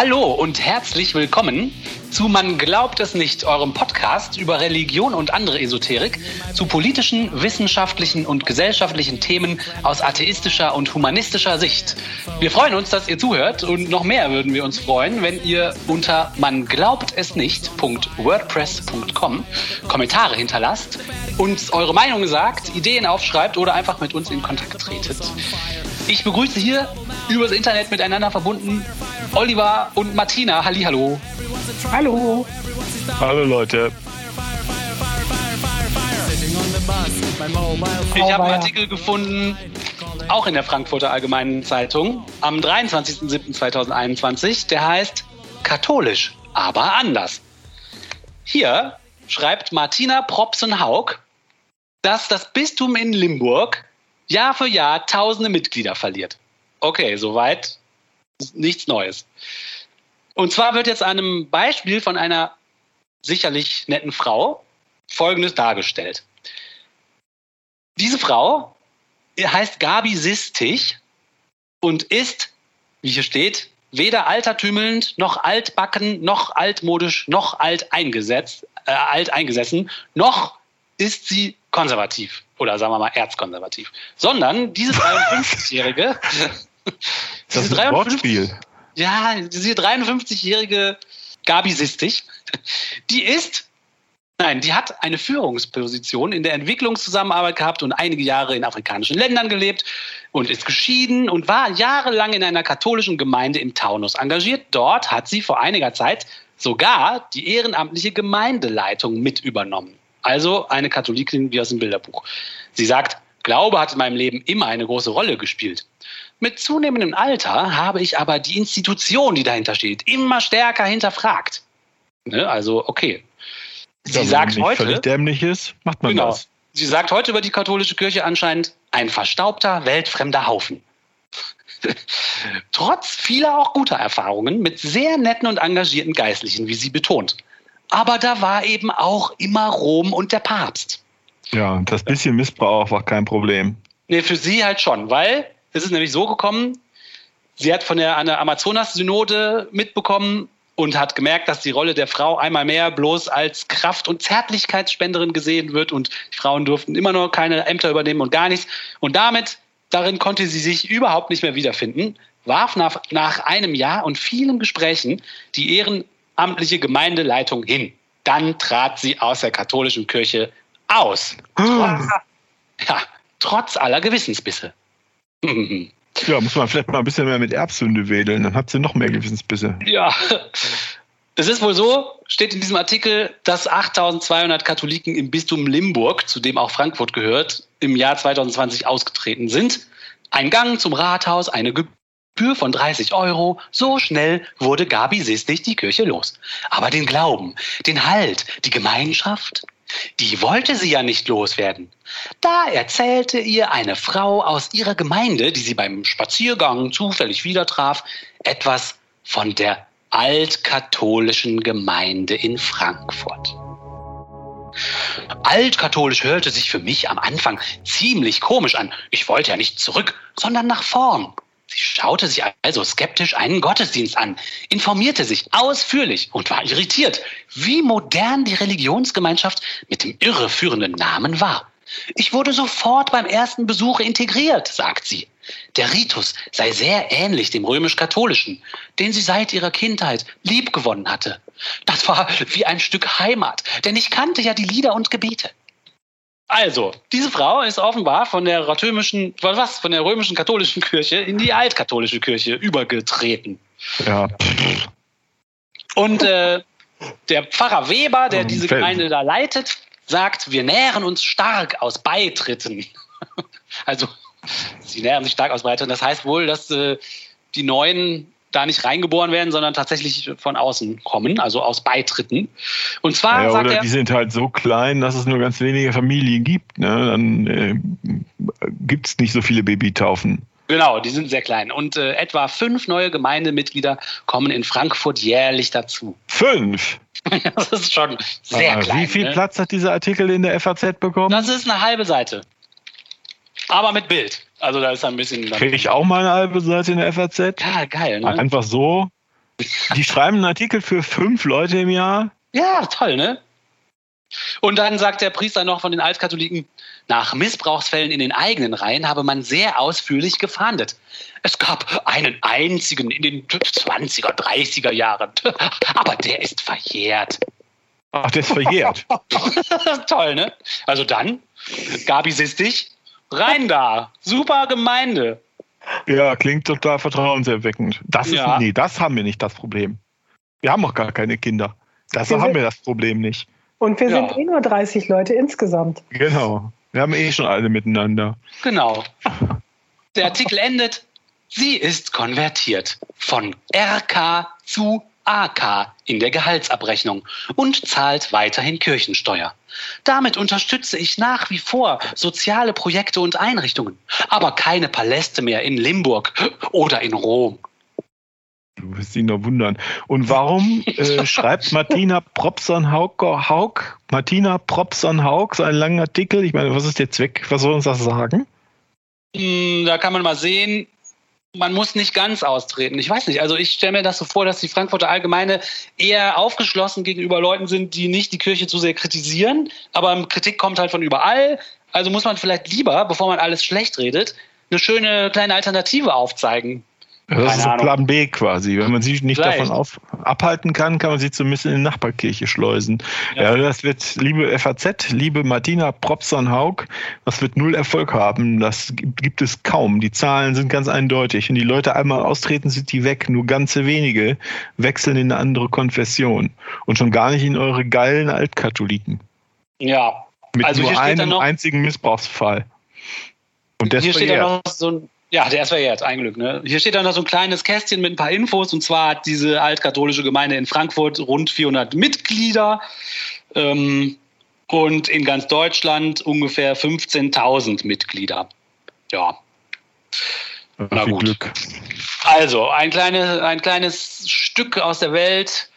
Hallo und herzlich willkommen zu Man glaubt es nicht, eurem Podcast über Religion und andere Esoterik, zu politischen, wissenschaftlichen und gesellschaftlichen Themen aus atheistischer und humanistischer Sicht. Wir freuen uns, dass ihr zuhört und noch mehr würden wir uns freuen, wenn ihr unter man glaubt es nicht.wordpress.com Kommentare hinterlasst, uns eure Meinung sagt, Ideen aufschreibt oder einfach mit uns in Kontakt tretet. Ich begrüße hier übers Internet miteinander verbunden Oliver und Martina. Hallihallo. Hallo. Hallo Leute. Ich habe einen Artikel gefunden, auch in der Frankfurter Allgemeinen Zeitung, am 23.07.2021, der heißt Katholisch, aber anders. Hier schreibt Martina Propsen-Haug, dass das Bistum in Limburg Jahr für Jahr tausende Mitglieder verliert. Okay, soweit nichts Neues. Und zwar wird jetzt einem Beispiel von einer sicherlich netten Frau Folgendes dargestellt. Diese Frau heißt Gabi Sistich und ist, wie hier steht, weder altertümelnd, noch altbacken, noch altmodisch, noch alt, eingesetzt, äh, alt eingesessen, noch ist sie konservativ oder sagen wir mal erzkonservativ, sondern diese 53-jährige Das ist ein Wortspiel. Ja, diese 53-jährige Gabi Sistich, die ist Nein, die hat eine Führungsposition in der Entwicklungszusammenarbeit gehabt und einige Jahre in afrikanischen Ländern gelebt und ist geschieden und war jahrelang in einer katholischen Gemeinde im Taunus engagiert. Dort hat sie vor einiger Zeit sogar die ehrenamtliche Gemeindeleitung mit übernommen. Also eine Katholikin wie aus dem Bilderbuch. Sie sagt, Glaube hat in meinem Leben immer eine große Rolle gespielt. Mit zunehmendem Alter habe ich aber die Institution, die dahinter steht, immer stärker hinterfragt. Ne? Also, okay. Sie ja, sagt wenn heute. völlig dämlich ist, macht man genau, das. Sie sagt heute über die katholische Kirche anscheinend ein verstaubter, weltfremder Haufen. Trotz vieler auch guter Erfahrungen mit sehr netten und engagierten Geistlichen, wie sie betont. Aber da war eben auch immer Rom und der Papst. Ja, das bisschen Missbrauch war kein Problem. Nee, für sie halt schon, weil es ist nämlich so gekommen, sie hat von der, der Amazonas-Synode mitbekommen und hat gemerkt, dass die Rolle der Frau einmal mehr bloß als Kraft- und Zärtlichkeitsspenderin gesehen wird und die Frauen durften immer noch keine Ämter übernehmen und gar nichts. Und damit, darin konnte sie sich überhaupt nicht mehr wiederfinden, warf nach, nach einem Jahr und vielen Gesprächen die ehrenamtliche Gemeindeleitung hin. Dann trat sie aus der katholischen Kirche aus. Trotz, ja, trotz aller Gewissensbisse. Ja, muss man vielleicht mal ein bisschen mehr mit Erbsünde wedeln, dann hat sie noch mehr Gewissensbisse. Ja. Es ist wohl so, steht in diesem Artikel, dass 8200 Katholiken im Bistum Limburg, zu dem auch Frankfurt gehört, im Jahr 2020 ausgetreten sind. Ein Gang zum Rathaus, eine Gebühr von 30 Euro. So schnell wurde Gabi Sistich die Kirche los. Aber den Glauben, den Halt, die Gemeinschaft, die wollte sie ja nicht loswerden. Da erzählte ihr eine Frau aus ihrer Gemeinde, die sie beim Spaziergang zufällig wieder traf, etwas von der altkatholischen Gemeinde in Frankfurt. Altkatholisch hörte sich für mich am Anfang ziemlich komisch an. Ich wollte ja nicht zurück, sondern nach vorn. Sie schaute sich also skeptisch einen Gottesdienst an, informierte sich ausführlich und war irritiert, wie modern die Religionsgemeinschaft mit dem irreführenden Namen war. Ich wurde sofort beim ersten Besuch integriert, sagt sie. Der Ritus sei sehr ähnlich dem römisch-katholischen, den sie seit ihrer Kindheit liebgewonnen hatte. Das war wie ein Stück Heimat, denn ich kannte ja die Lieder und Gebete. Also, diese Frau ist offenbar von der römischen, was, von der römischen katholischen Kirche in die altkatholische Kirche übergetreten. Ja. Und äh, der Pfarrer Weber, der diese Gemeinde da leitet, sagt, wir nähren uns stark aus Beitritten. also, sie nähren sich stark aus Beitritten. Das heißt wohl, dass äh, die neuen da nicht reingeboren werden, sondern tatsächlich von außen kommen, also aus Beitritten. Und zwar ja, sagt oder er, die sind halt so klein, dass es nur ganz wenige Familien gibt. Ne? Dann äh, gibt es nicht so viele Babytaufen. Genau, die sind sehr klein. Und äh, etwa fünf neue Gemeindemitglieder kommen in Frankfurt jährlich dazu. Fünf? das ist schon sehr ah, klein. Wie viel ne? Platz hat dieser Artikel in der FAZ bekommen? Das ist eine halbe Seite. Aber mit Bild. Also da ist ein bisschen. Kriege ich auch mal eine halbe Seite in der FAZ? Ja, geil. Ne? Einfach so. Die schreiben einen Artikel für fünf Leute im Jahr. Ja, toll, ne? Und dann sagt der Priester noch von den Altkatholiken, nach Missbrauchsfällen in den eigenen Reihen habe man sehr ausführlich gefahndet. Es gab einen einzigen in den 20er, 30er Jahren, aber der ist verjährt. Ach, der ist verjährt. Toll, ne? Also dann, Gabi Sistich, rein da. Super Gemeinde. Ja, klingt total vertrauenserweckend. Das ist, Ja. nee, das haben wir nicht, das Problem. Wir haben auch gar keine Kinder. Das Wir haben wir das Problem nicht. Und wir Ja. sind eh nur 30 Leute insgesamt. Genau. Wir haben eh schon alle miteinander. Genau. Der Artikel endet. Sie ist konvertiert von RK zu AK in der Gehaltsabrechnung und zahlt weiterhin Kirchensteuer. Damit unterstütze ich nach wie vor soziale Projekte und Einrichtungen, aber keine Paläste mehr in Limburg oder in Rom. Du wirst ihn nur wundern. Und warum äh, schreibt Martina Propson-Haug, Haug, Martina Propson-Haug so einen langen Artikel? Ich meine, was ist der Zweck? Was soll uns das sagen? Hm, Da kann man mal sehen, man muss nicht ganz austreten. Ich weiß nicht, also ich stelle mir das so vor, dass die Frankfurter Allgemeine eher aufgeschlossen gegenüber Leuten sind, die nicht die Kirche zu sehr kritisieren, aber Kritik kommt halt von überall. Also muss man vielleicht lieber, bevor man alles schlecht redet, eine schöne kleine Alternative aufzeigen. Das ist Keine so Ahnung. Plan B quasi. Wenn man sie nicht Vielleicht. davon auf, abhalten kann, kann man sie zumindest in die Nachbarkirche schleusen. Ja. Ja. das wird, liebe FAZ, liebe Martina Propson-Haug, das wird null Erfolg haben. Das gibt, es kaum. Die Zahlen sind ganz eindeutig. Wenn die Leute einmal austreten, sind die weg. Nur ganze wenige wechseln in eine andere Konfession. Und schon gar nicht in eure geilen Altkatholiken. Ja. Mit Also nur einem einzigen Missbrauchsfall. Und das Hier steht verjährt. noch so ein, ja, der ist verjährt, ein Glück, ne? Hier steht dann noch so ein kleines Kästchen mit ein paar Infos und zwar hat diese altkatholische Gemeinde in Frankfurt rund 400 Mitglieder ähm, und in ganz Deutschland ungefähr 15.000 Mitglieder. Ja, na Viel gut. Glück. also ein, kleine, ein kleines Stück aus der Welt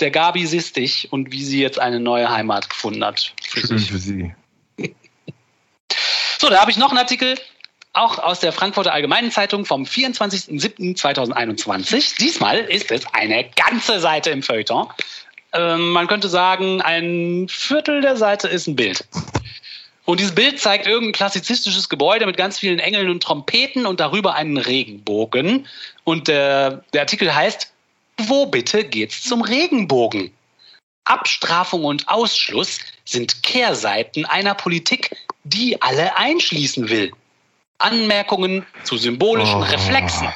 der Gabi Sistich und wie sie jetzt eine neue Heimat gefunden hat. Für Schön sich. für Sie. So, da habe ich noch einen Artikel, auch aus der Frankfurter Allgemeinen Zeitung vom 24.07.2021. Diesmal ist es eine ganze Seite im Feuilleton. Ähm, man könnte sagen, ein Viertel der Seite ist ein Bild. Und dieses Bild zeigt irgendein klassizistisches Gebäude mit ganz vielen Engeln und Trompeten und darüber einen Regenbogen. Und der, der Artikel heißt, wo bitte geht's zum Regenbogen? Abstrafung und Ausschluss sind Kehrseiten einer Politik, die alle einschließen will. Anmerkungen zu symbolischen Oh. Reflexen,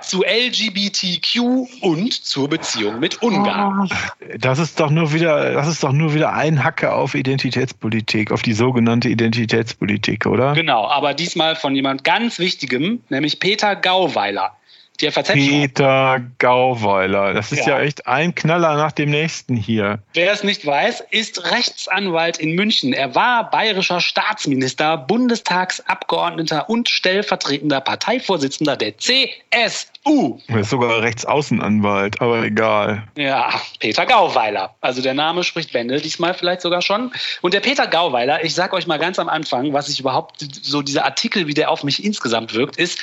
zu LGBTQ und zur Beziehung mit Ungarn. Ah, Das ist doch nur wieder, das ist doch nur wieder ein Hacke auf Identitätspolitik, auf die sogenannte Identitätspolitik, oder? Genau, aber diesmal von jemand ganz Wichtigem, nämlich Peter Gauweiler. Die FAZ Peter Gauweiler. Das ist Ja. ja. echt ein Knaller nach dem nächsten hier. wer es nicht weiß, ist Rechtsanwalt in München. Er war bayerischer Staatsminister, Bundestagsabgeordneter und stellvertretender Parteivorsitzender der CSU. Er ist sogar Rechtsaußenanwalt, aber egal. Ja, Peter Gauweiler. Also der Name spricht Bände, diesmal vielleicht sogar schon. Und der Peter Gauweiler, ich sag euch mal ganz am Anfang, was ich überhaupt, so dieser Artikel, wie der auf mich insgesamt wirkt, ist,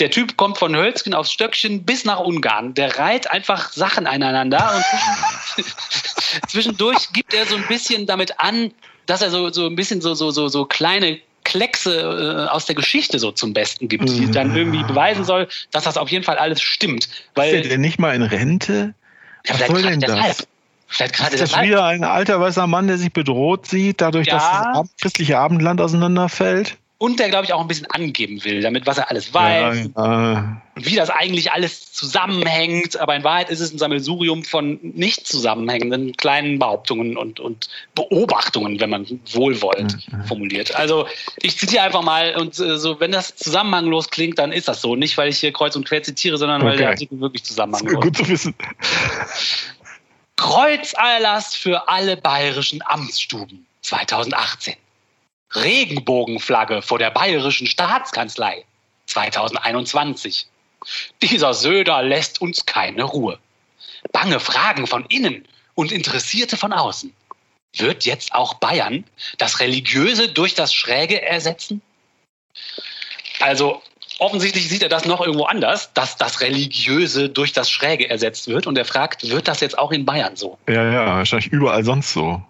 der Typ kommt von Hölzgen aufs Stöckchen bis nach Ungarn. Der reiht einfach Sachen aneinander und zwischen- zwischendurch gibt er so ein bisschen damit an, dass er so, so ein bisschen so, so, so, so kleine Kleckse äh, aus der Geschichte so zum Besten gibt, die dann irgendwie beweisen soll, dass das auf jeden Fall alles stimmt. Ist Weil der denn nicht mal in Rente? ja, Was soll denn deshalb. das? Vielleicht gerade Ist das deshalb. wieder ein alter weißer Mann, der sich bedroht sieht, dadurch, Ja. dass das christliche Abendland auseinanderfällt? Und der, glaube ich, auch ein bisschen angeben will, damit was er alles weiß, Ja, und wie das eigentlich alles zusammenhängt. Aber in Wahrheit ist es ein Sammelsurium von nicht zusammenhängenden kleinen Behauptungen und, und Beobachtungen, wenn man wohlwollend formuliert. Also ich zitiere einfach mal und äh, so, wenn das zusammenhanglos klingt, dann ist das so. Nicht, weil ich hier kreuz und quer zitiere, sondern weil Okay. der Artikel wirklich zusammenhanglos gut zu wissen. Kreuzerlass für alle bayerischen Amtsstuben 2018. Regenbogenflagge vor der bayerischen Staatskanzlei 2021. Dieser Söder lässt uns keine Ruhe. Bange Fragen von innen und Interessierte von außen. Wird jetzt auch Bayern das Religiöse durch das Schräge ersetzen? Also, offensichtlich sieht er das noch irgendwo anders, dass das Religiöse durch das Schräge ersetzt wird. Und er fragt, wird das jetzt auch in Bayern so? Ja, ja, wahrscheinlich überall sonst so.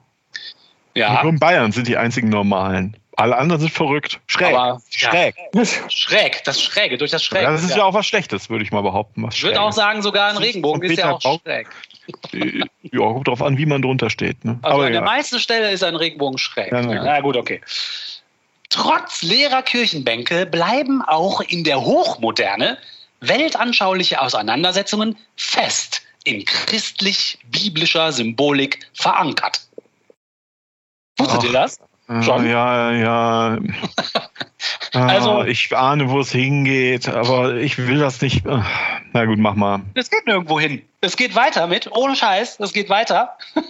Ja. Nur in Bayern sind die einzigen normalen. Alle anderen sind verrückt. Schräg. Aber, Schräg. Ja, schräg, das Schräge, durch das Schräge. Ja, das ist ja. auch was Schlechtes, würde ich mal behaupten. Was ich würde auch sagen, sogar ein Regenbogen ist ja auch Bauch. schräg. Ja, kommt drauf an, wie man drunter steht. Ne? Also Aber an ja. der meisten Stelle ist ein Regenbogen schräg. Ja, Ja, na gut. gut, okay. Trotz leerer Kirchenbänke bleiben auch in der Hochmoderne weltanschauliche Auseinandersetzungen fest in christlich-biblischer Symbolik verankert. Wusstet ihr das? Schon? Ja, ja. Ah, Also- ich ahne, wo es hingeht, aber ich will das nicht. Ah, Na gut, mach mal. Es geht nirgendwo hin. Es geht weiter mit, ohne Scheiß, es geht weiter.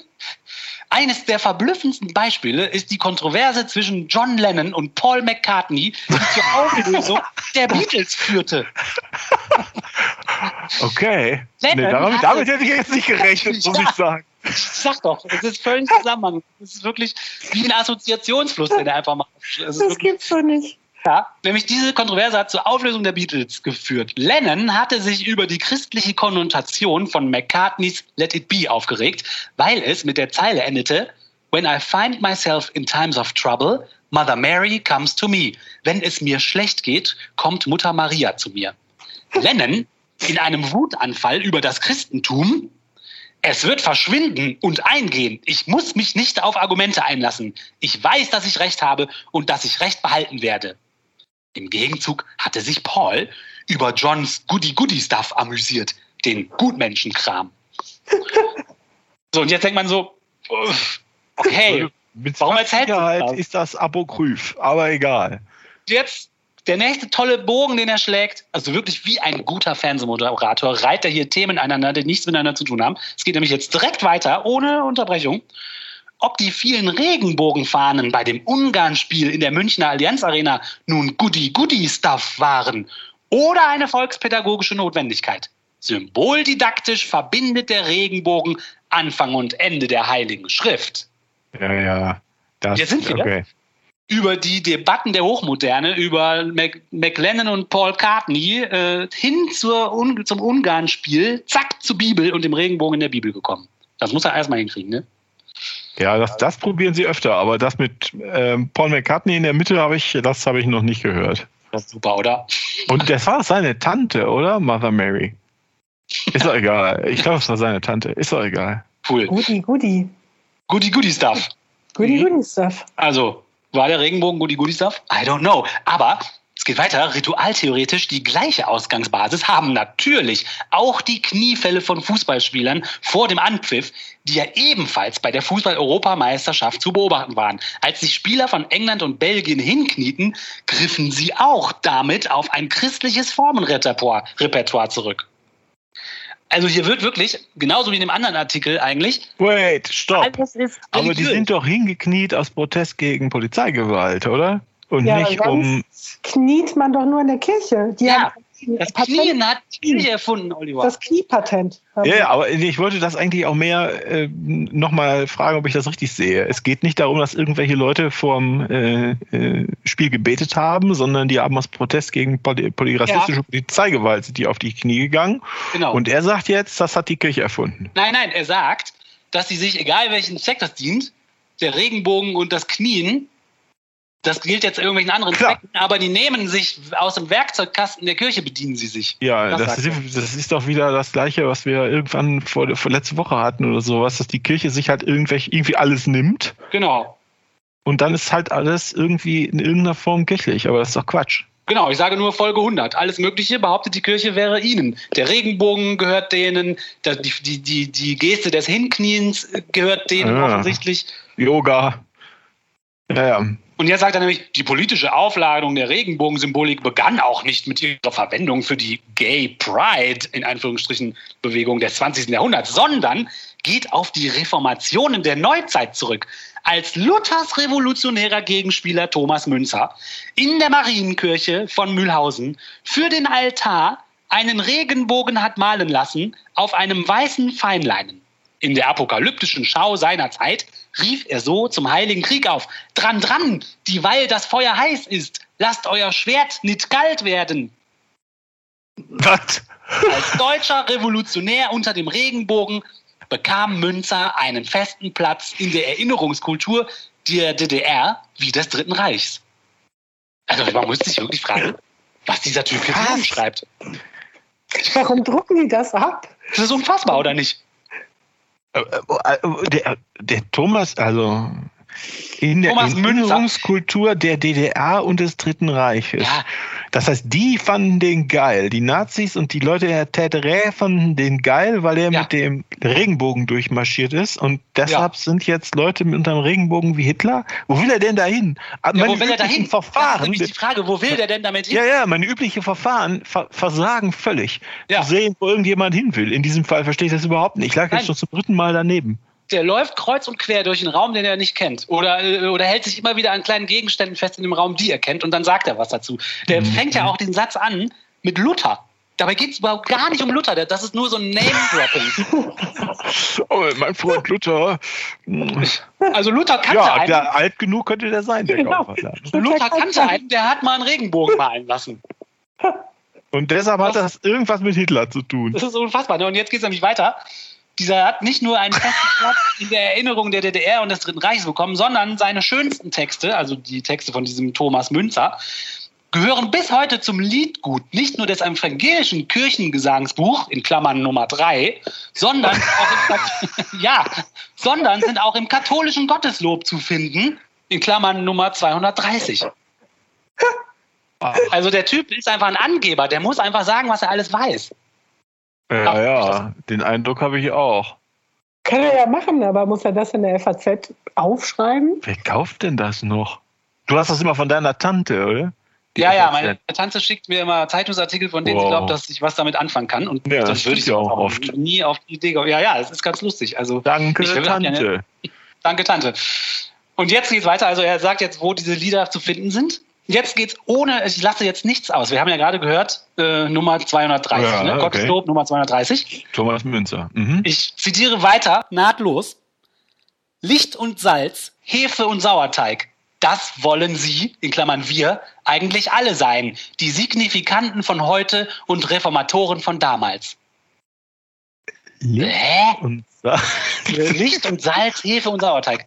Eines der verblüffendsten Beispiele ist die Kontroverse zwischen John Lennon und Paul McCartney, die zur Auflösung der Beatles führte. Okay. Lennon Nee, damit, damit hätte ich jetzt nicht gerechnet, muss ich sagen. Ich sag doch, es ist völlig Zusammenhang. Es ist wirklich wie ein Assoziationsfluss, den er einfach macht. Es Das gibt's doch nicht. ja, nämlich diese Kontroverse hat zur Auflösung der Beatles geführt. Lennon hatte sich über die christliche Konnotation von McCartneys Let It Be aufgeregt, weil es mit der Zeile endete, When I find myself in times of trouble, Mother Mary comes to me. Wenn es mir schlecht geht, kommt Mutter Maria zu mir. Lennon in einem Wutanfall über das Christentum es wird verschwinden und eingehen. Ich muss mich nicht auf Argumente einlassen. Ich weiß, dass ich recht habe und dass ich recht behalten werde. Im Gegenzug hatte sich Paul über Johns Goody-Goody-Stuff amüsiert, den Gutmenschenkram. so, und jetzt denkt man so, okay, Mit Warum erzählst du Sicherheit das? ist das Apokryph, aber egal. jetzt der nächste tolle Bogen, den er schlägt, also wirklich wie ein guter Fernsehmoderator, reiht er hier Themen einander, die nichts miteinander zu tun haben. Es geht nämlich jetzt direkt weiter, ohne Unterbrechung. Ob die vielen Regenbogenfahnen bei dem Ungarn-Spiel in der Münchner Allianz Arena nun Goody-Goody-Stuff waren oder eine volkspädagogische Notwendigkeit. Symboldidaktisch verbindet der Regenbogen Anfang und Ende der Heiligen Schrift. Ja, ja. Das, Hier sind wir. okay. Über die Debatten der Hochmoderne, über Mac McLennan und Paul Cartney äh, hin zur Un zum Ungarn-Spiel, zack, zur Bibel und dem Regenbogen in der Bibel gekommen. Das muss er erstmal hinkriegen, ne? Ja, das, das probieren sie öfter, aber das mit ähm, Paul McCartney in der Mitte habe ich, das habe ich noch nicht gehört. Das ist super, oder? Und das war seine Tante, oder? Mother Mary. Ist doch egal. Ich glaube, es war seine Tante. Ist doch egal. Cool. Goody, goody. Goody Goody Stuff. Goody, Mhm. goody stuff. Also, war der Regenbogen Goody Goody Stuff? I don't know. Aber es geht weiter. Ritualtheoretisch die gleiche Ausgangsbasis haben natürlich auch die Kniefälle von Fußballspielern vor dem Anpfiff, die ja ebenfalls bei der Fußball-Europameisterschaft zu beobachten waren. Als sich Spieler von England und Belgien hinknieten, griffen sie auch damit auf ein christliches Formenrepertoire Repertoire zurück. Also hier wird wirklich, genauso wie in dem anderen Artikel eigentlich, Wait, stopp. ist Aber die sind doch hingekniet aus Protest gegen Polizeigewalt, oder? Und Ja, nicht um. kniet man doch nur in der Kirche. Die Ja, haben Das Patent- Knien hat die Kirche erfunden, Oliver. das Kniepatent. Ja, ja, aber ich wollte das eigentlich auch mehr äh, nochmal fragen, ob ich das richtig sehe. Es geht nicht darum, dass irgendwelche Leute vorm äh, äh, Spiel gebetet haben, sondern die haben aus Protest gegen poly polyrassistische Polizeigewalt sind die auf die Knie gegangen. genau. Und er sagt jetzt, das hat die Kirche erfunden. nein, nein, er sagt, dass sie sich, egal welchen Zweck das dient, der Regenbogen und das Knien, das gilt jetzt irgendwelchen anderen Klar. Zwecken, aber die nehmen sich aus dem Werkzeugkasten der Kirche, bedienen sie sich. Ja, Das das, ist, das ist doch wieder das Gleiche, was wir irgendwann vor, vor letzte Woche hatten oder sowas, dass die Kirche sich halt irgendwelche, irgendwie alles nimmt Genau. und dann ist halt alles irgendwie in irgendeiner Form kirchlich. Aber das ist doch Quatsch. Genau, ich sage nur Folge 100. Alles Mögliche behauptet die Kirche wäre ihnen. Der Regenbogen gehört denen, die, die, die, die Geste des Hinkniens gehört denen Ah. offensichtlich. Yoga. Ja, ja. Und jetzt sagt er nämlich, die politische Aufladung der Regenbogensymbolik begann auch nicht mit ihrer Verwendung für die Gay Pride, in Anführungsstrichen, Bewegung des 20. Jahrhunderts, sondern geht auf die Reformationen der Neuzeit zurück. Als Luthers revolutionärer Gegenspieler Thomas Münzer in der Marienkirche von Mühlhausen für den Altar einen Regenbogen hat malen lassen auf einem weißen Feinleinen. In der apokalyptischen Schau seiner Zeit rief er so zum Heiligen Krieg auf. Dran, dran, dieweil das Feuer heiß ist, lasst euer Schwert nicht kalt werden. Was? Als deutscher Revolutionär unter dem Regenbogen bekam Münzer einen festen Platz in der Erinnerungskultur der DDR wie des Dritten Reichs. Also man muss sich wirklich fragen, was dieser Typ hier schreibt. Warum drucken die das ab? Das ist unfassbar, oder nicht? Äh, äh, Der, der Thomas, also in der Thomas. Erinnerungskultur der DDR und des Dritten Reiches. Ja, Das heißt, die fanden den geil. Die Nazis und die Leute der Täterä fanden den geil, weil er Ja. mit dem Regenbogen durchmarschiert ist. Und deshalb Ja. sind jetzt Leute mit unter dem Regenbogen wie Hitler. Wo will er denn dahin? Ah, ja meine wo will er dahin? üblichen Das ist Verfahren. die Frage, wo will der denn damit hin? Ja, ja, meine üblichen Verfahren ver versagen völlig. Ja. Zu sehen, wo irgendjemand hin will. In diesem Fall verstehe ich das überhaupt nicht. Ich lag Nein. jetzt schon zum dritten Mal daneben. Der läuft kreuz und quer durch einen Raum, den er nicht kennt. Oder, äh, oder hält sich immer wieder an kleinen Gegenständen fest in dem Raum, die er kennt. Und dann sagt er was dazu. Der Mhm. fängt ja auch den Satz an mit Luther. Dabei geht es überhaupt gar nicht um Luther. Das ist nur so ein Name-Dropping. Oh, mein Freund Luther. Also Luther kannte Ja, einen. der, alt genug könnte der sein, der Genau. Gauweiler. Luther kannte einen, der hat mal einen Regenbogen malen lassen. Und deshalb hat das irgendwas mit Hitler zu tun. Das ist unfassbar. ne? Und jetzt geht es nämlich weiter. Dieser hat nicht nur einen festen Platz in der Erinnerung der DDR und des Dritten Reiches bekommen, sondern seine schönsten Texte, also die Texte von diesem Thomas Münzer, gehören bis heute zum Liedgut nicht nur des evangelischen Kirchengesangsbuch, in Klammern Nummer 3, sondern auch im, Kat- ja, sondern sind auch im katholischen Gotteslob zu finden, in Klammern Nummer 230. Also der Typ ist einfach ein Angeber, der muss einfach sagen, was er alles weiß. Ja, ja, den Eindruck habe ich auch. Kann er ja machen, aber muss er das in der FAZ aufschreiben? Wer kauft denn das noch? Du hast das immer von deiner Tante, oder? Die Ja, ja, FAZ. meine Tante schickt mir immer Zeitungsartikel, von denen sie Wow. glaubt, dass ich was damit anfangen kann. Und Ja, das würde ja auch oft. nie auf die Idee kommen. Ja, ja, es ist ganz lustig. Also, Danke, Ich will- Tante. danke, Tante. Und jetzt geht's weiter. Also, er sagt jetzt, wo diese Lieder zu finden sind. Jetzt geht's ohne, ich lasse jetzt nichts aus. Wir haben ja gerade gehört, äh, Nummer 230, Ja, ne? okay. Gotteslob, Nummer 230. Thomas Münzer. Mhm. Ich zitiere weiter, nahtlos. Licht und Salz, Hefe und Sauerteig. Das wollen Sie, in Klammern wir, eigentlich alle sein. Die Signifikanten von heute und Reformatoren von damals. Licht Hä? und Sa- Licht und Salz, Hefe und Sauerteig.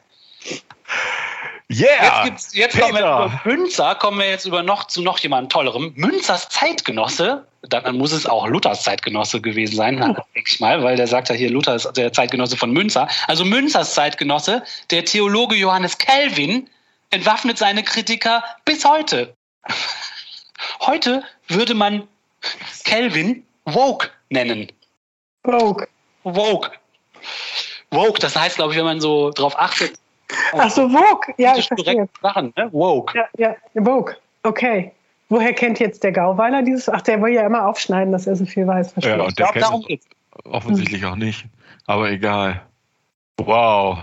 Yeah! Jetzt, gibt's, jetzt kommen wir über Münzer, kommen wir jetzt über noch zu noch jemandem tollerem. Münzers Zeitgenosse, dann muss es auch Luthers Zeitgenosse gewesen sein, na, denke ich mal, weil der sagt ja hier, Luther ist der Zeitgenosse von Münzer. Also Münzers Zeitgenosse, der Theologe Johannes Calvin, entwaffnet seine Kritiker bis heute. Heute würde man Calvin woke nennen. Vogue. Woke. Woke, das heißt, glaube ich, wenn man so drauf achtet, Ach so, Vogue. Ja, ich verstehe. Sachen, ne? Woke. Ja, ja, Vogue. Okay. Woher kennt jetzt der Gauweiler dieses? Ach, der will ja immer aufschneiden, dass er so viel weiß. Verstehe. Ja, und Ich der glaube, kennt darum offensichtlich auch nicht. Aber egal. Wow.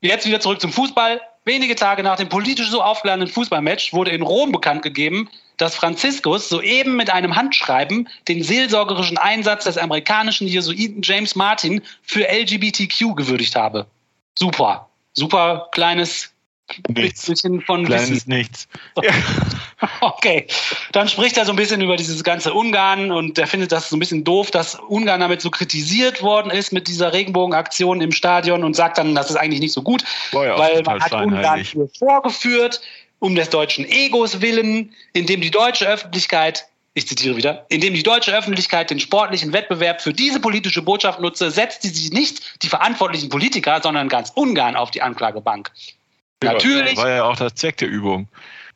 Jetzt wieder zurück zum Fußball. Wenige Tage nach dem politisch so aufgeladenen Fußballmatch wurde in Rom bekannt gegeben, dass Franziskus soeben mit einem Handschreiben den seelsorgerischen Einsatz des amerikanischen Jesuiten James Martin für LGBTQ gewürdigt habe. Super. Super kleines Nichts. bisschen von Wissen. Kleines Nichts. Okay, dann spricht er so ein bisschen über dieses ganze Ungarn und er findet das so ein bisschen doof, dass Ungarn damit so kritisiert worden ist mit dieser Regenbogenaktion im Stadion und sagt dann, das ist eigentlich nicht so gut, ja auch weil man hat Ungarn hier vorgeführt, um des deutschen Egos willen, indem die deutsche Öffentlichkeit, ich zitiere wieder, indem die deutsche Öffentlichkeit den sportlichen Wettbewerb für diese politische Botschaft nutze, setzt sie sich nicht die verantwortlichen Politiker, sondern ganz Ungarn auf die Anklagebank. Natürlich War ja auch das Zweck der Übung.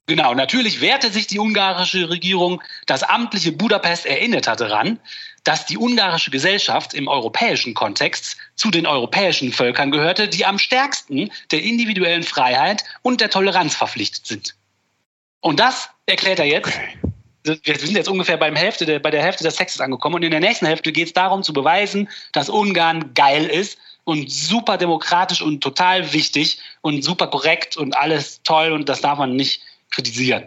Genau, natürlich wehrte sich die ungarische Regierung. Das amtliche Budapest erinnerte daran, dass die ungarische Gesellschaft im europäischen Kontext zu den europäischen Völkern gehörte, die am stärksten der individuellen Freiheit und der Toleranz verpflichtet sind. Und das erklärt er jetzt. Wir sind jetzt ungefähr beim Hälfte der, bei der Hälfte des Textes angekommen und in der nächsten Hälfte geht es darum zu beweisen, dass Ungarn geil ist und super demokratisch und total wichtig und super korrekt und alles toll und das darf man nicht kritisieren.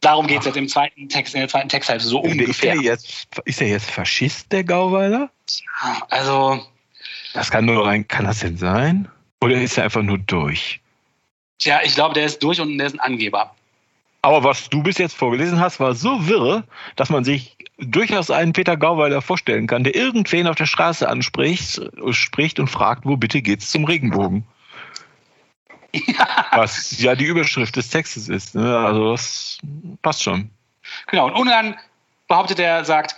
Darum geht es jetzt im zweiten Text, in der zweiten Texthälfte so Ist ungefähr. der, jetzt, ist der jetzt Faschist, der Gauweiler? Also, Das kann nur rein, kann das denn sein? Oder ist er einfach nur durch? tja, ich glaube, der ist durch und der ist ein Angeber. Aber was du bis jetzt vorgelesen hast, war so wirr, dass man sich durchaus einen Peter Gauweiler vorstellen kann, der irgendwen auf der Straße anspricht spricht und fragt, wo bitte geht's zum Regenbogen? Ja. Was ja die Überschrift des Textes ist. Ne? Also das passt schon. Genau, und Ungarn behauptet er, sagt,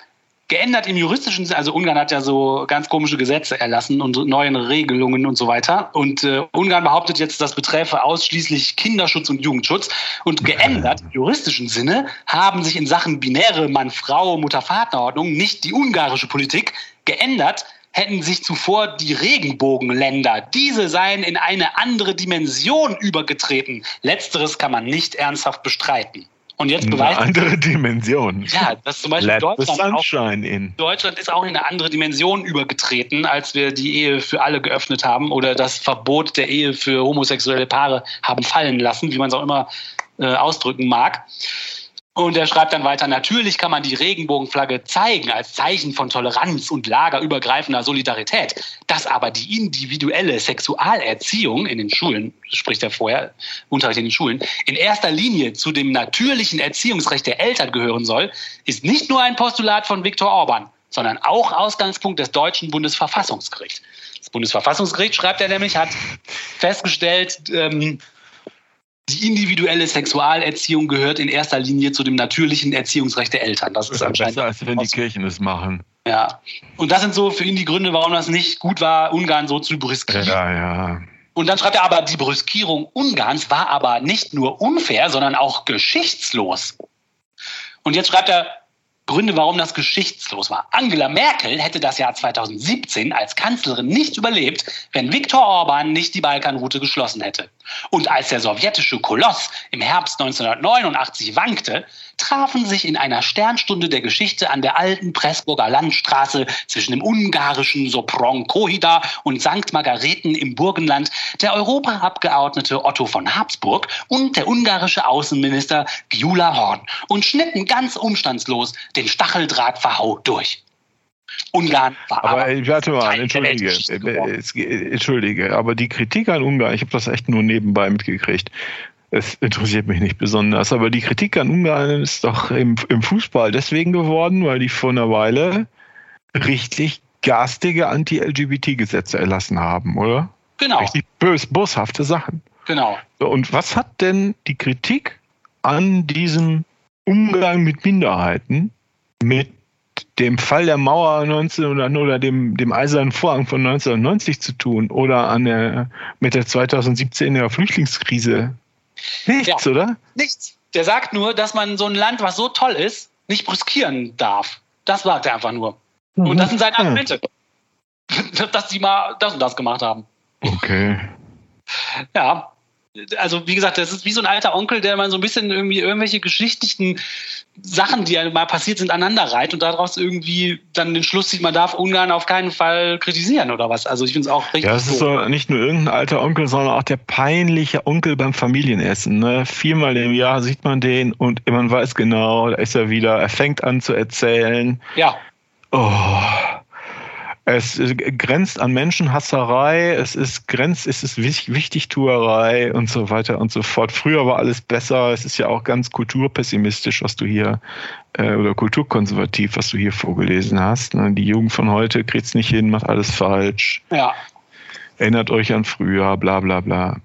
geändert im juristischen Sinne, also Ungarn hat ja so ganz komische Gesetze erlassen und neue Regelungen und so weiter. Und äh, Ungarn behauptet jetzt, das beträfe ausschließlich Kinderschutz und Jugendschutz. Und geändert im juristischen Sinne haben sich in Sachen binäre Mann-Frau, Mutter-Vater-Ordnung nicht die ungarische Politik geändert, hätten sich zuvor die Regenbogenländer. Diese seien in eine andere Dimension übergetreten. Letzteres kann man nicht ernsthaft bestreiten. Und jetzt beweist eine andere Dimension. Ja, das zum Beispiel Let Deutschland, auch, in. Deutschland ist auch in eine andere Dimension übergetreten, als wir die Ehe für alle geöffnet haben oder das Verbot der Ehe für homosexuelle Paare haben fallen lassen, wie man es auch immer äh, ausdrücken mag. Und er schreibt dann weiter, natürlich kann man die Regenbogenflagge zeigen als Zeichen von Toleranz und lagerübergreifender Solidarität. Dass aber die individuelle Sexualerziehung in den Schulen, spricht er vorher, Unterricht in den Schulen, in erster Linie zu dem natürlichen Erziehungsrecht der Eltern gehören soll, ist nicht nur ein Postulat von Viktor Orban, sondern auch Ausgangspunkt des deutschen Bundesverfassungsgerichts. Das Bundesverfassungsgericht, schreibt er nämlich, hat festgestellt, ähm, die individuelle Sexualerziehung gehört in erster Linie zu dem natürlichen Erziehungsrecht der Eltern. Das ist, anscheinend besser, als wenn die Kirchen es machen. Ja. Und das sind so für ihn die Gründe, warum das nicht gut war, Ungarn so zu brüskieren. Ja, ja. Und dann schreibt er aber, die Brüskierung Ungarns war aber nicht nur unfair, sondern auch geschichtslos. Und jetzt schreibt er, Gründe, warum das geschichtslos war. Angela Merkel hätte das Jahr 2017 als Kanzlerin nicht überlebt, wenn Viktor Orban nicht die Balkanroute geschlossen hätte. Und als der sowjetische Koloss im Herbst 1989 wankte, trafen sich in einer Sternstunde der Geschichte an der alten Pressburger Landstraße zwischen dem ungarischen Sopron Kohida und St. Margareten im Burgenland der Europaabgeordnete Otto von Habsburg und der ungarische Außenminister Gyula Horn und schnitten ganz umstandslos den Stacheldrahtverhau durch. Ungarn war aber, aber warte mal, entschuldige, äh, entschuldige, aber die Kritik an Ungarn, ich habe das echt nur nebenbei mitgekriegt. Es interessiert mich nicht besonders, aber die Kritik an Ungarn ist doch im, im Fußball deswegen geworden, weil die vor einer Weile richtig garstige Anti-LGBT-Gesetze erlassen haben, oder? Genau. Richtig bös, boshafte Sachen. Genau. Und was hat denn die Kritik an diesem Umgang mit Minderheiten mit dem Fall der Mauer 1900 oder dem, dem Eisernen Vorhang von 1990 zu tun oder an der, mit der 2017er Flüchtlingskrise? Nichts, ja, oder? Nichts. Der sagt nur, dass man so ein Land, was so toll ist, nicht brüskieren darf. Das sagt er einfach nur. Mhm. Und das sind seine Argumente. Ja. Dass sie mal das und das gemacht haben. Okay. Ja, also wie gesagt, das ist wie so ein alter Onkel, der mal so ein bisschen irgendwie irgendwelche geschichtlichen Sachen, die mal passiert sind, aneinander reiht und daraus irgendwie dann den Schluss zieht, man darf Ungarn auf keinen Fall kritisieren oder was. Also ich finde es auch richtig. Ja, das ist so nicht nur irgendein alter Onkel, sondern auch der peinliche Onkel beim Familienessen. Ne? Viermal im Jahr sieht man den und man weiß genau, da ist er wieder, er fängt an zu erzählen. Ja. Oh. Es grenzt an Menschenhasserei, es ist grenzt, es ist Wichtigtuerei und so weiter und so fort. Früher war alles besser. Es ist ja auch ganz kulturpessimistisch, was du hier äh, oder kulturkonservativ, was du hier vorgelesen hast. Ne? Die Jugend von heute kriegt's nicht hin, macht alles falsch. Ja erinnert euch an früher, bla bla bla.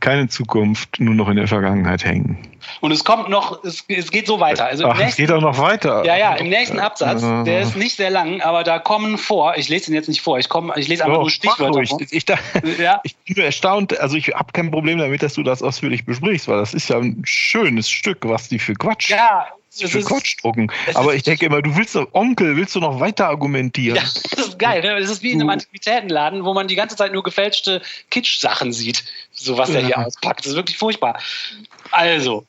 Keine Zukunft, nur noch in der Vergangenheit hängen. Und es kommt noch, es, es geht so weiter. Also Ach, nächsten, es geht auch noch weiter. Ja, ja, im nächsten Absatz, der ist nicht sehr lang, aber da kommen vor, ich lese den jetzt nicht vor, ich, komme, ich lese einfach nur Stichwörter vor. Ich, ich, ja? ich bin erstaunt, also ich habe kein Problem damit, dass du das ausführlich besprichst, weil das ist ja ein schönes Stück, was die für Quatsch ja, für Quatsch drucken. Aber ich denke immer, du willst doch, Onkel, willst du noch weiter argumentieren? Ja, das ist geil. Ne? Das ist wie in einem Antiquitätenladen, wo man die ganze Zeit nur gefälschte Kitsch-Sachen sieht, so was er hier auspackt. Das ist wirklich furchtbar. Also,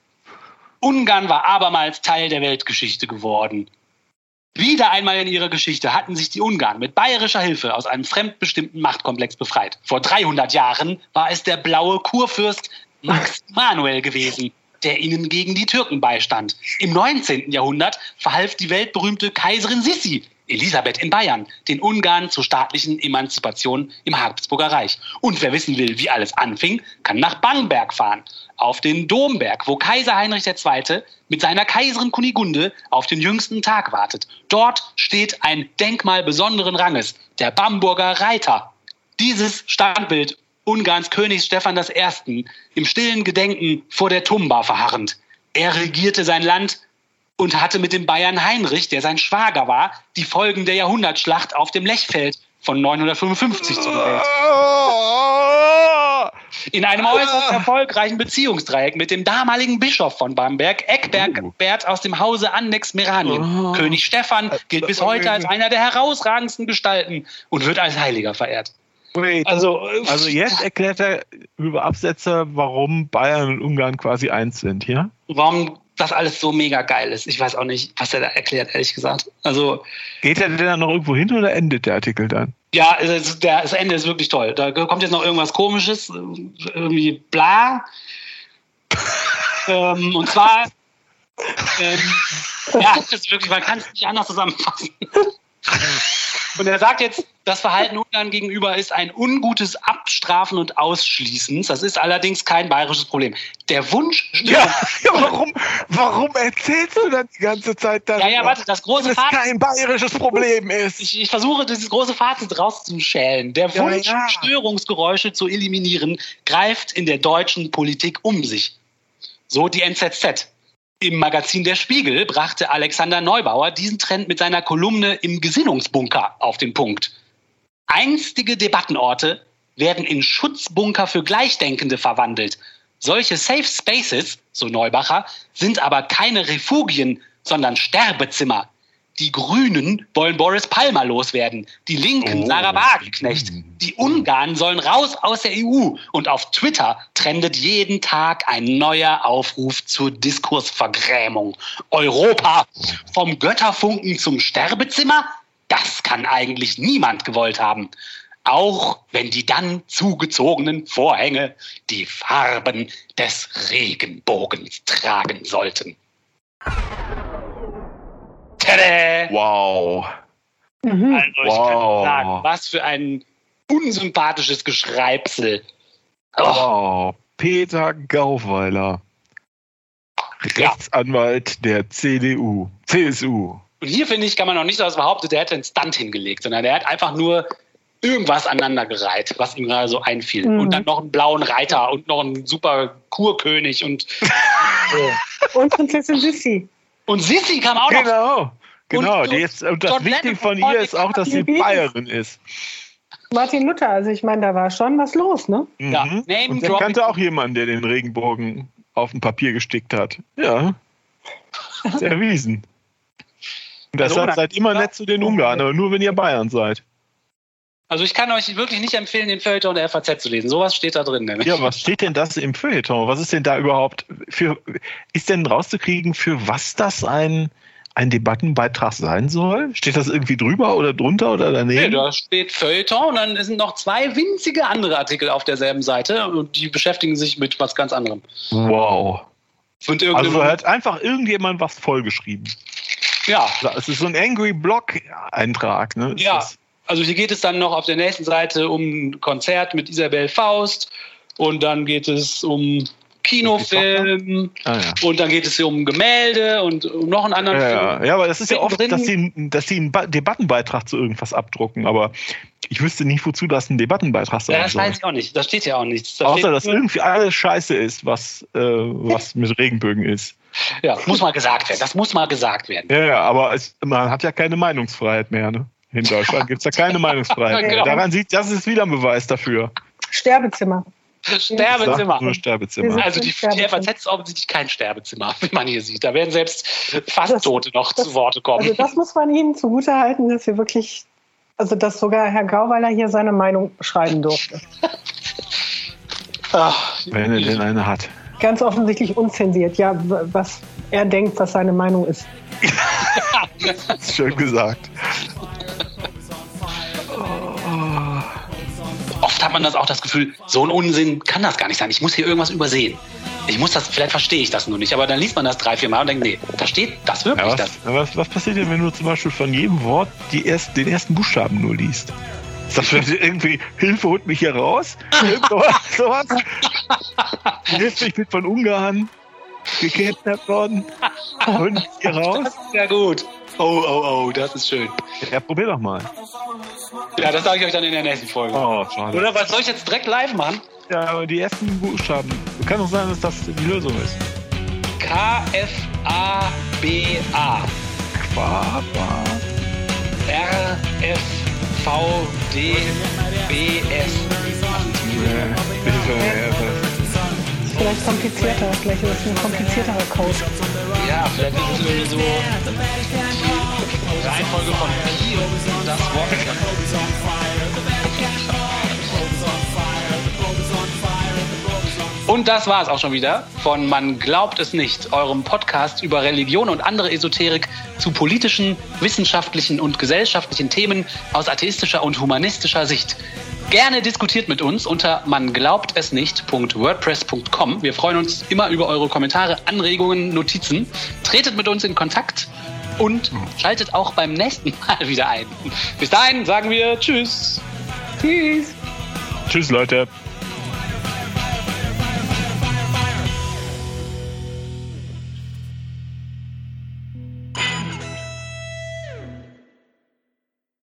Ungarn war abermals Teil der Weltgeschichte geworden. Wieder einmal in ihrer Geschichte hatten sich die Ungarn mit bayerischer Hilfe aus einem fremdbestimmten Machtkomplex befreit. Vor 300 Jahren war es der blaue Kurfürst Max Manuel gewesen, der ihnen gegen die Türken beistand. Im 19. Jahrhundert verhalf die weltberühmte Kaiserin Sissi Elisabeth in Bayern, den Ungarn zur staatlichen Emanzipation im Habsburger Reich. Und wer wissen will, wie alles anfing, kann nach Bamberg fahren, auf den Domberg, wo Kaiser Heinrich II. mit seiner Kaiserin Kunigunde auf den jüngsten Tag wartet. Dort steht ein Denkmal besonderen Ranges, der Bamburger Reiter. Dieses Standbild Ungarns Königs Stephan I. im stillen Gedenken vor der Tumba verharrend. Er regierte sein Land und hatte mit dem Bayern Heinrich, der sein Schwager war, die Folgen der Jahrhundertschlacht auf dem Lechfeld von 955 zugewählt. In einem äußerst erfolgreichen Beziehungsdreieck mit dem damaligen Bischof von Bamberg, Eckberg aus dem Hause Annex Meranien. König Stephan gilt bis heute als einer der herausragendsten Gestalten und wird als Heiliger verehrt. Wait. Also, also jetzt erklärt er über Absätze, warum Bayern und Ungarn quasi eins sind, ja? Warum das alles so mega geil ist. Ich weiß auch nicht, was er da erklärt, ehrlich gesagt. Also Geht er denn dann noch irgendwo hin oder endet der Artikel dann? Ja, das, der, das Ende ist wirklich toll. Da kommt jetzt noch irgendwas komisches, irgendwie bla. ähm, und zwar, ähm, ja, das ist wirklich, man kann es nicht anders zusammenfassen. Und er sagt jetzt, das Verhalten Ungarn gegenüber ist ein ungutes Abstrafen und Ausschließens. Das ist allerdings kein bayerisches Problem. Der Wunsch. Ja, warum, warum erzählst du dann die ganze Zeit das? Ja, ja, warte, das große Fazit. kein bayerisches Problem ist. Ich, ich, versuche, dieses große Fazit rauszuschälen. Der Wunsch, ja, ja. Störungsgeräusche zu eliminieren, greift in der deutschen Politik um sich. So die NZZ. Im Magazin Der Spiegel brachte Alexander Neubauer diesen Trend mit seiner Kolumne im Gesinnungsbunker auf den Punkt. Einstige Debattenorte werden in Schutzbunker für Gleichdenkende verwandelt. Solche Safe Spaces, so Neubacher, sind aber keine Refugien, sondern Sterbezimmer. Die Grünen wollen Boris Palmer loswerden, die Linken oh. Sarah Wagenknecht. Die Ungarn sollen raus aus der EU. Und auf Twitter trendet jeden Tag ein neuer Aufruf zur Diskursvergrämung. Europa vom Götterfunken zum Sterbezimmer? Das kann eigentlich niemand gewollt haben. Auch wenn die dann zugezogenen Vorhänge die Farben des Regenbogens tragen sollten. Tada! Wow. Mhm. Also ich wow. kann sagen, was für ein unsympathisches Geschreibsel. Oh. Wow. Peter Gauweiler. Rechtsanwalt ja. der CDU, CSU. Und hier finde ich, kann man noch nicht so was behaupten, der hätte einen Stunt hingelegt, sondern der hat einfach nur irgendwas aneinandergereiht, was ihm gerade so einfiel. Mhm. Und dann noch einen blauen Reiter und noch einen super Kurkönig und. und Prinzessin Sissi. Und Sissi kam auch noch. Genau, genau. Und, ist, und das Wichtige von ihr ist auch, dass sie Bayerin ist. Martin Luther, also ich meine, da war schon was los, ne? Mhm. Ja, Name und er kannte auch jemanden, der den Regenbogen auf ein Papier gestickt hat. Ja. Ist erwiesen. Und deshalb seid immer nett zu den Ungarn, aber nur wenn ihr Bayern seid. Also ich kann euch wirklich nicht empfehlen, den Feuilleton der FAZ zu lesen. Sowas steht da drin. Nämlich. Ja, was steht denn das im Feuilleton? Was ist denn da überhaupt für, ist denn rauszukriegen, für was das ein, ein Debattenbeitrag sein soll? Steht das irgendwie drüber oder drunter oder daneben? Nee, da steht Feuilleton und dann sind noch zwei winzige andere Artikel auf derselben Seite und die beschäftigen sich mit was ganz anderem. Wow. also hat einfach irgendjemand was vollgeschrieben. Ja. Es ist so ein Angry Block-Eintrag, ne? ja. Das? Also hier geht es dann noch auf der nächsten Seite um ein Konzert mit Isabel Faust und dann geht es um Kinofilm ah, ja. und dann geht es hier um Gemälde und um noch einen anderen ja, Film. Ja, ja aber das ist ja oft, dass sie, dass sie einen Debattenbeitrag zu irgendwas abdrucken, aber ich wüsste nicht, wozu das ein Debattenbeitrag sein ja, das soll. weiß ich auch nicht. Da steht ja auch nichts. Da Außer, dass irgendwie alles scheiße ist, was, äh, was mit Regenbögen ist. Ja, muss mal gesagt werden. Das muss mal gesagt werden. Ja, ja aber es, man hat ja keine Meinungsfreiheit mehr. Ne? In Deutschland gibt es ja keine Meinungsfreiheit. genau. Daran sieht, das ist wieder ein Beweis dafür. Sterbezimmer. Sterbezimmer. Nur Sterbezimmer. Also die, die FAZ ist offensichtlich kein Sterbezimmer, wie man hier sieht. Da werden selbst fast Tote noch das, zu Worte kommen. Also das muss man Ihnen zugutehalten, dass wir wirklich, also dass sogar Herr Grauweiler hier seine Meinung schreiben durfte. Ach, Wenn er denn eine hat. Ganz offensichtlich unzensiert, ja, was er denkt, was seine Meinung ist. Schön gesagt. Man das auch das Gefühl, so ein Unsinn kann das gar nicht sein. Ich muss hier irgendwas übersehen. Ich muss das, vielleicht verstehe ich das nur nicht, aber dann liest man das drei, vier Mal und denkt, nee, da steht das wirklich Ja, das. was, was, was passiert denn, wenn du zum Beispiel von jedem Wort die erst, den ersten Buchstaben nur liest? Ist das vielleicht irgendwie, Hilfe, holt mich hier raus? Sowas? sowas? Hilfe, ich bin von Ungarn gekidnappt worden. Mich hier raus? Ja gut. Oh, oh, oh, das ist schön. Ja, probier doch mal. Ja, das sage ich euch dann in der nächsten Folge. Oh, schade. Oder was soll ich jetzt direkt live machen? Ja, aber die ersten Buchstaben. Kann doch sein, dass das die Lösung ist. K-F-A-B-A. Quaba. R-F-V-D-B-S. Vielleicht komplizierter, vielleicht ist es ein komplizierterer Code. Ja, vielleicht ist es irgendwie so Reihenfolge von Pi und das Wort. Und das war es auch schon wieder von Man glaubt es nicht, eurem Podcast über Religion und andere Esoterik zu politischen, wissenschaftlichen und gesellschaftlichen Themen aus atheistischer und humanistischer Sicht. Gerne diskutiert mit uns unter manglaubtesnicht.wordpress.com. Wir freuen uns immer über eure Kommentare, Anregungen, Notizen. Tretet mit uns in Kontakt und schaltet auch beim nächsten Mal wieder ein. Bis dahin sagen wir Tschüss. Tschüss. Tschüss, Leute.